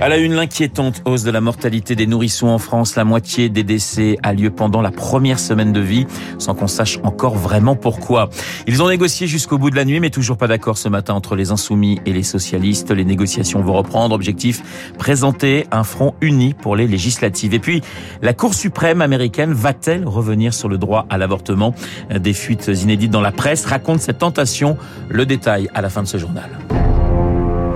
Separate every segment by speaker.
Speaker 1: À la une, l'inquiétante hausse de la mortalité des nourrissons en France. La moitié des décès a lieu pendant la première semaine de vie, sans qu'on sache encore vraiment pourquoi. Ils ont négocié jusqu'au bout de la nuit, mais toujours pas d'accord ce matin entre les insoumis et les socialistes. Les négociations vont reprendre. Objectif, présenter un front uni pour les législatives. Et puis, la Cour suprême américaine va-t-elle revenir sur le droit à l'avortement? Des fuites inédites dans la presse racontent cette tentation. Le détail à la fin de ce journal.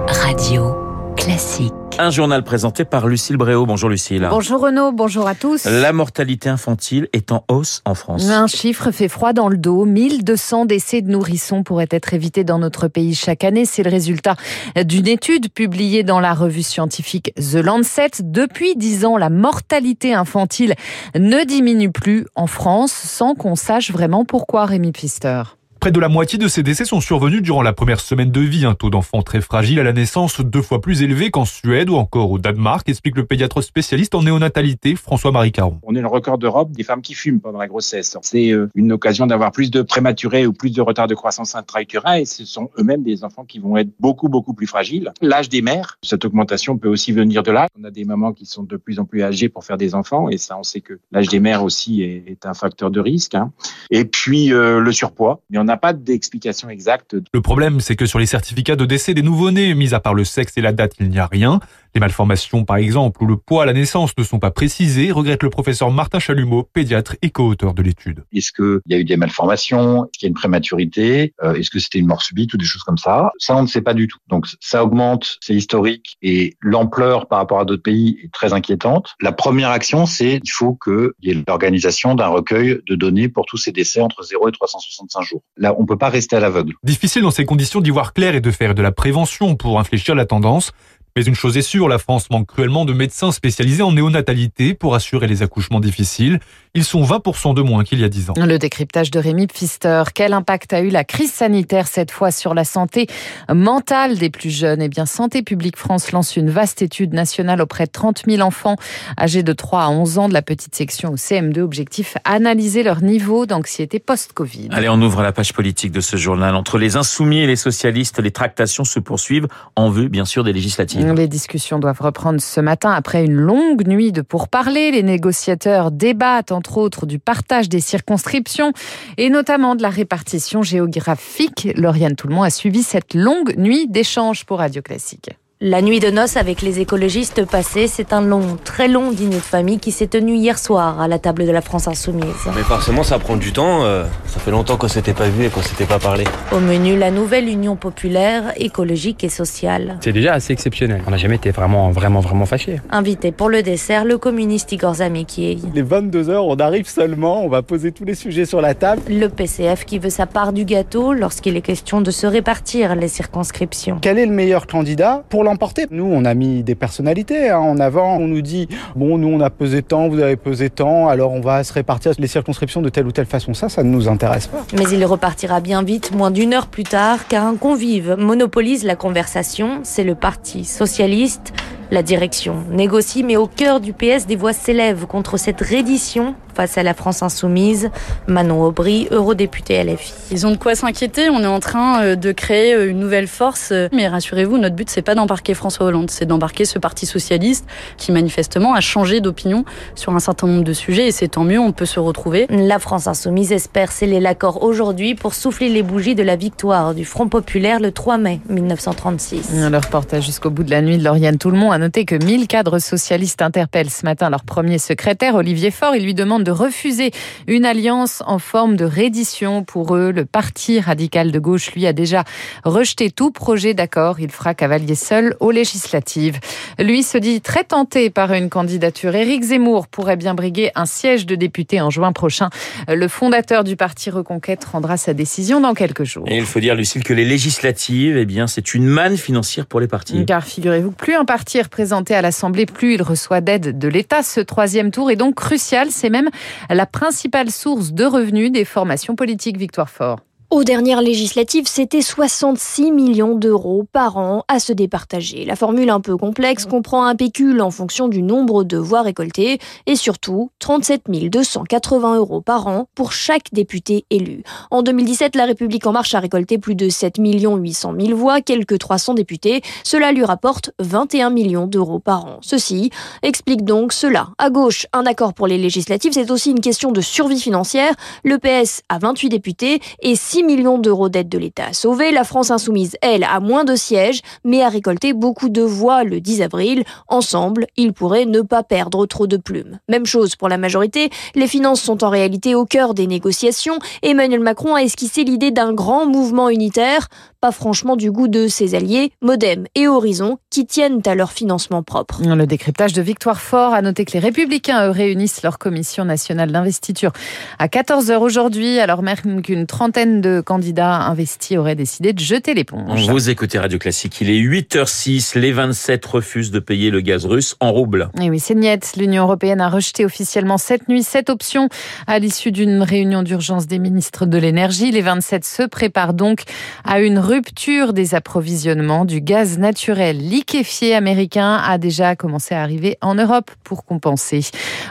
Speaker 2: Radio Classique.
Speaker 1: Un journal présenté par Lucille Bréau. Bonjour Lucille.
Speaker 3: Bonjour Renaud, bonjour à tous.
Speaker 1: La mortalité infantile est en hausse en France.
Speaker 3: Un chiffre fait froid dans le dos. 1200 décès de nourrissons pourraient être évités dans notre pays chaque année. C'est le résultat d'une étude publiée dans la revue scientifique The Lancet. Depuis 10 ans, la mortalité infantile ne diminue plus en France sans qu'on sache vraiment pourquoi, Rémi Pfister.
Speaker 4: Près de la moitié de ces décès sont survenus durant la première semaine de vie, un taux d'enfants très fragile à la naissance deux fois plus élevé qu'en Suède ou encore au Danemark, explique le pédiatre spécialiste en néonatalité François-Marie Caron.
Speaker 5: On est le record d'Europe des femmes qui fument pendant la grossesse. C'est euh, une occasion d'avoir plus de prématurés ou plus de retard de croissance intra-utérine et ce sont eux-mêmes des enfants qui vont être beaucoup beaucoup plus fragiles. L'âge des mères, cette augmentation peut aussi venir de là. On a des mamans qui sont de plus en plus âgées pour faire des enfants et ça on sait que l'âge des mères aussi est, un facteur de risque. Hein. Et puis euh, le surpoids, pas d'explication exacte.
Speaker 4: Le problème, c'est que sur les certificats de décès des nouveau-nés, mis à part le sexe et la date, il n'y a rien. Les malformations, par exemple, ou le poids à la naissance ne sont pas précisés, regrette le professeur Martin Chalumeau, pédiatre et co-auteur de l'étude.
Speaker 6: Est-ce qu'il y a eu des malformations? Est-ce qu'il y a une prématurité? Euh, Est-ce que c'était une mort subite ou des choses comme ça? Ça, on ne sait pas du tout. Donc, ça augmente, c'est historique, et l'ampleur par rapport à d'autres pays est très inquiétante. La première action, c'est il faut qu'il y ait l'organisation d'un recueil de données pour tous ces décès entre 0 et 365 jours. Là, on peut pas rester à l'aveugle.
Speaker 4: Difficile dans ces conditions d'y voir clair et de faire de la prévention pour infléchir la tendance. Mais une chose est sûre, la France manque cruellement de médecins spécialisés en néonatalité pour assurer les accouchements difficiles. Ils sont 20% de moins qu'il y a 10 ans.
Speaker 3: Le décryptage de Rémi Pfister. Quel impact a eu la crise sanitaire cette fois sur la santé mentale des plus jeunes? Eh bien, Santé publique France lance une vaste étude nationale auprès de 30 000 enfants âgés de 3 à 11 ans de la petite section au CM2. Objectif, analyser leur niveau d'anxiété post-Covid.
Speaker 1: Allez, on ouvre la page politique de ce journal. Entre les insoumis et les socialistes, les tractations se poursuivent en vue, bien sûr, des législatives.
Speaker 3: Les discussions doivent reprendre ce matin après une longue nuit de pourparlers. Les négociateurs débattent entre autres du partage des circonscriptions et notamment de la répartition géographique. Lauriane Tout-le-Monde a suivi cette longue nuit d'échanges pour Radio Classique.
Speaker 7: La nuit de noces avec les écologistes passés, c'est un long, très long dîner de famille qui s'est tenu hier soir à la table de la France Insoumise.
Speaker 8: Mais forcément, ça prend du temps. Euh, ça fait longtemps qu'on s'était pas vu et qu'on s'était pas parlé.
Speaker 7: Au menu, la nouvelle union populaire, écologique et sociale.
Speaker 9: C'est déjà assez exceptionnel. On n'a jamais été vraiment, vraiment, vraiment fâchés.
Speaker 7: Invité pour le dessert, le communiste Igor Zamekiev.
Speaker 10: Les 22 heures, on arrive seulement, on va poser tous les sujets sur la table.
Speaker 7: Le PCF qui veut sa part du gâteau lorsqu'il est question de se répartir les circonscriptions.
Speaker 10: Quel est le meilleur candidat? Pour Nous, on a mis des personnalités hein. en avant. On nous dit, bon, nous, on a pesé tant, vous avez pesé tant, alors on va se répartir les circonscriptions de telle ou telle façon. Ça, ça ne nous intéresse pas.
Speaker 7: Mais il repartira bien vite, moins d'une heure plus tard, car un convive monopolise la conversation. C'est le Parti socialiste. La direction négocie, mais au cœur du PS, des voix s'élèvent contre cette reddition face à la France insoumise. Manon Aubry, eurodéputée LFI.
Speaker 11: Ils ont de quoi s'inquiéter. On est en train euh, de créer euh, une nouvelle force. Mais rassurez-vous, notre but, c'est pas d'embarquer François Hollande, c'est d'embarquer ce parti socialiste qui manifestement a changé d'opinion sur un certain nombre de sujets. Et c'est tant mieux, on peut se retrouver.
Speaker 7: La France insoumise espère sceller l'accord aujourd'hui pour souffler les bougies de la victoire du Front populaire le 3 mai 1936.
Speaker 3: Le reportage jusqu'au bout de la nuit de Lauriane Tout-le-Monde a noté que 1000 cadres socialistes interpellent ce matin leur premier secrétaire, Olivier Faure. Il lui demande de refuser une alliance en forme de reddition. Pour eux, le parti radical de gauche, lui, a déjà rejeté tout projet d'accord. Il fera cavalier seul aux législatives. Lui se dit très tenté par une candidature. Éric Zemmour pourrait bien briguer un siège de député en juin prochain. Le fondateur du parti Reconquête rendra sa décision dans quelques jours.
Speaker 1: Et il faut dire, Lucille, que les législatives, eh bien, c'est une manne financière pour les partis.
Speaker 3: Car figurez-vous que plus un parti est représenté à l'Assemblée, plus il reçoit d'aide de l'État. Ce troisième tour est donc crucial. C'est même la principale source de revenus des formations politiques Victoire Fort.
Speaker 12: Aux dernières législatives, c'était 66 millions d'euros par an à se départager. La formule un peu complexe comprend un pécule en fonction du nombre de voix récoltées et surtout 37 280 euros par an pour chaque député élu. En 2017, La République En Marche a récolté plus de 7 800 000 voix, quelques 300 députés. Cela lui rapporte 21 millions d'euros par an. Ceci explique donc cela. À gauche, un accord pour les législatives, c'est aussi une question de survie financière. Le PS a 28 députés et 6 millions d'euros d'aide de l'État à sauver. La France insoumise, elle, a moins de sièges, mais a récolté beaucoup de voix le 10 avril. Ensemble, ils pourraient ne pas perdre trop de plumes. Même chose pour la majorité. Les finances sont en réalité au cœur des négociations. Emmanuel Macron a esquissé l'idée d'un grand mouvement unitaire, pas franchement du goût de ses alliés, Modem et Horizon, qui tiennent à leur financement propre.
Speaker 3: Le décryptage de Victoire Fort a noté que les Républicains, eux, réunissent leur commission nationale d'investiture à 14h aujourd'hui, alors même qu'une trentaine de candidats investis auraient décidé de jeter l'éponge.
Speaker 1: Vous écoutez Radio Classique, il est 8h06, les 27 refusent de payer le gaz russe en rouble.
Speaker 3: Et oui, c'est niet. L'Union européenne a rejeté officiellement cette nuit cette option à l'issue d'une réunion d'urgence des ministres de l'énergie. Les 27 se préparent donc à une rupture des approvisionnements du gaz naturel liquéfié américain a déjà commencé à arriver en Europe pour compenser.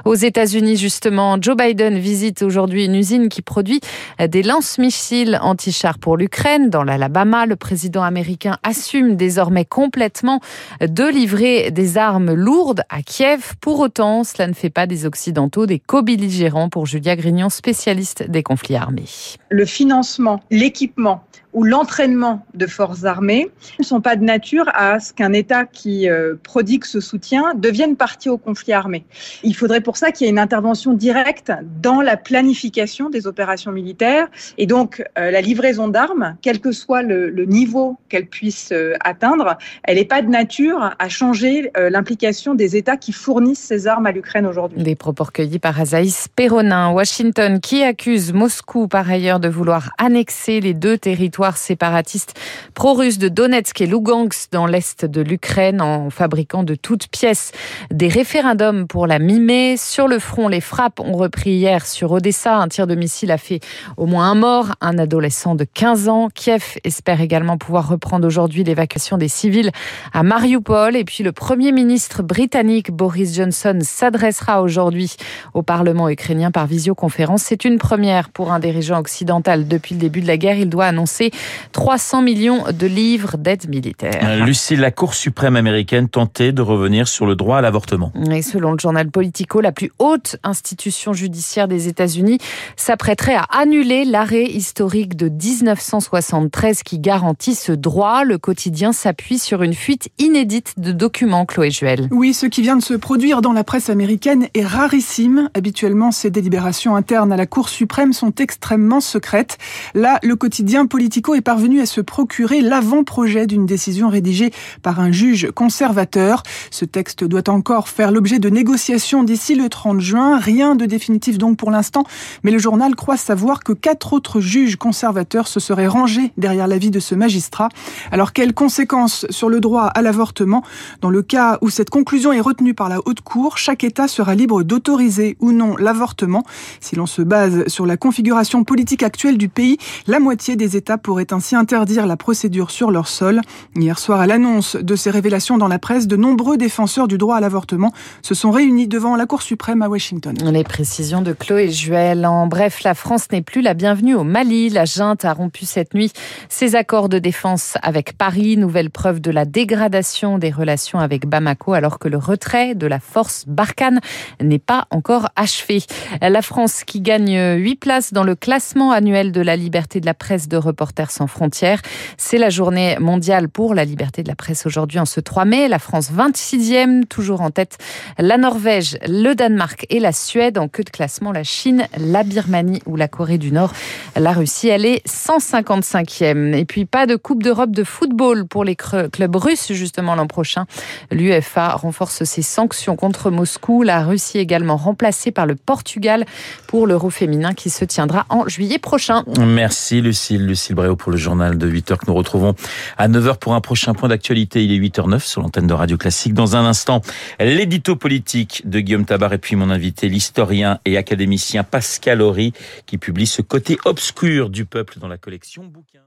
Speaker 3: Aux États-Unis, justement, Joe Biden visite aujourd'hui une usine qui produit des lance-missiles anti-chars pour l'Ukraine. Dans l'Alabama, le président américain assume désormais complètement de livrer des armes lourdes à Kiev. Pour autant, cela ne fait pas des Occidentaux des co-belligérants pour Julia Grignon, spécialiste des conflits armés.
Speaker 13: Le financement, l'équipement ou l'entraînement de forces armées ne sont pas de nature à ce qu'un État qui euh, prodigue ce soutien devienne partie au conflit armé. Il faudrait pour ça qu'il y ait une intervention directe dans la planification des opérations militaires et donc euh, la livraison d'armes, quel que soit le, niveau qu'elle puisse euh, atteindre, elle n'est pas de nature à changer l'implication des États qui fournissent ces armes à l'Ukraine aujourd'hui.
Speaker 3: Des propos recueillis par Azaïs Peronin, Washington, qui accuse Moscou par ailleurs de vouloir annexer les deux territoires séparatistes pro-russes de Donetsk et Lugansk dans l'est de l'Ukraine en fabriquant de toutes pièces des référendums pour la mi-mai. Sur le front, les frappes ont repris hier sur Odessa. Un tir de missile a fait au moins un mort, un adolescent de 15 ans. Kiev espère également pouvoir reprendre aujourd'hui l'évacuation des civils à Mariupol. Et puis le Premier ministre britannique Boris Johnson s'adressera aujourd'hui au Parlement ukrainien par visioconférence. C'est une première pour un dirigeant occidental. Depuis le début de la guerre, il doit annoncer 300 millions de livres d'aide militaire.
Speaker 1: Euh, Lucie, la Cour suprême américaine tentait de revenir sur le droit à l'avortement.
Speaker 3: Et selon le journal Politico, la plus haute institution judiciaire des États-Unis s'apprêterait à annuler l'arrêt historique de 1973 qui garantit ce droit. Le quotidien s'appuie sur une fuite inédite de documents, Chloé Juel.
Speaker 14: Oui, ce qui vient de se produire dans la presse américaine est rarissime. Habituellement, ces délibérations internes à la Cour suprême sont extrêmement secrètes. Là, le quotidien Est parvenu à se procurer l'avant-projet d'une décision rédigée par un juge conservateur. Ce texte doit encore faire l'objet de négociations d'ici le 30 juin. Rien de définitif donc pour l'instant, mais le journal croit savoir que quatre autres juges conservateurs se seraient rangés derrière l'avis de ce magistrat. Alors quelles conséquences sur le droit à l'avortement? Dans le cas où cette conclusion est retenue par la Haute Cour, chaque État sera libre d'autoriser ou non l'avortement. Si l'on se base sur la configuration politique actuelle du pays, la moitié des États pourraient ainsi interdire la procédure sur leur sol. Hier soir, à l'annonce de ces révélations dans la presse, de nombreux défenseurs du droit à l'avortement se sont réunis devant la Cour suprême à Washington.
Speaker 3: Les précisions de Chloé Juel. En bref, la France n'est plus la bienvenue au Mali. La junte a rompu cette nuit ses accords de défense avec Paris. Nouvelle preuve de la dégradation des relations avec Bamako alors que le retrait de la force Barkhane n'est pas encore achevé. La France qui gagne 8 places dans le classement annuel de la liberté de la presse de Sans frontières. C'est la journée mondiale pour la liberté de la presse aujourd'hui en ce 3 mai. La France 26e, toujours en tête la Norvège, le Danemark et la Suède. En queue de classement, la Chine, la Birmanie ou la Corée du Nord. La Russie, elle est 155e. Et puis pas de Coupe d'Europe de football pour les clubs russes justement l'an prochain. L'UFA renforce ses sanctions contre Moscou. La Russie également remplacée par le Portugal pour l'Euro féminin qui se tiendra en juillet prochain.
Speaker 1: Merci Lucille. Lucille Pour le journal de 8h que nous retrouvons à 9h pour un prochain point d'actualité. Il est 8h09 sur l'antenne de Radio Classique. Dans un instant, l'édito politique de Guillaume Tabar et puis mon invité, l'historien et académicien Pascal Horry qui publie ce côté obscur du peuple dans la collection bouquin.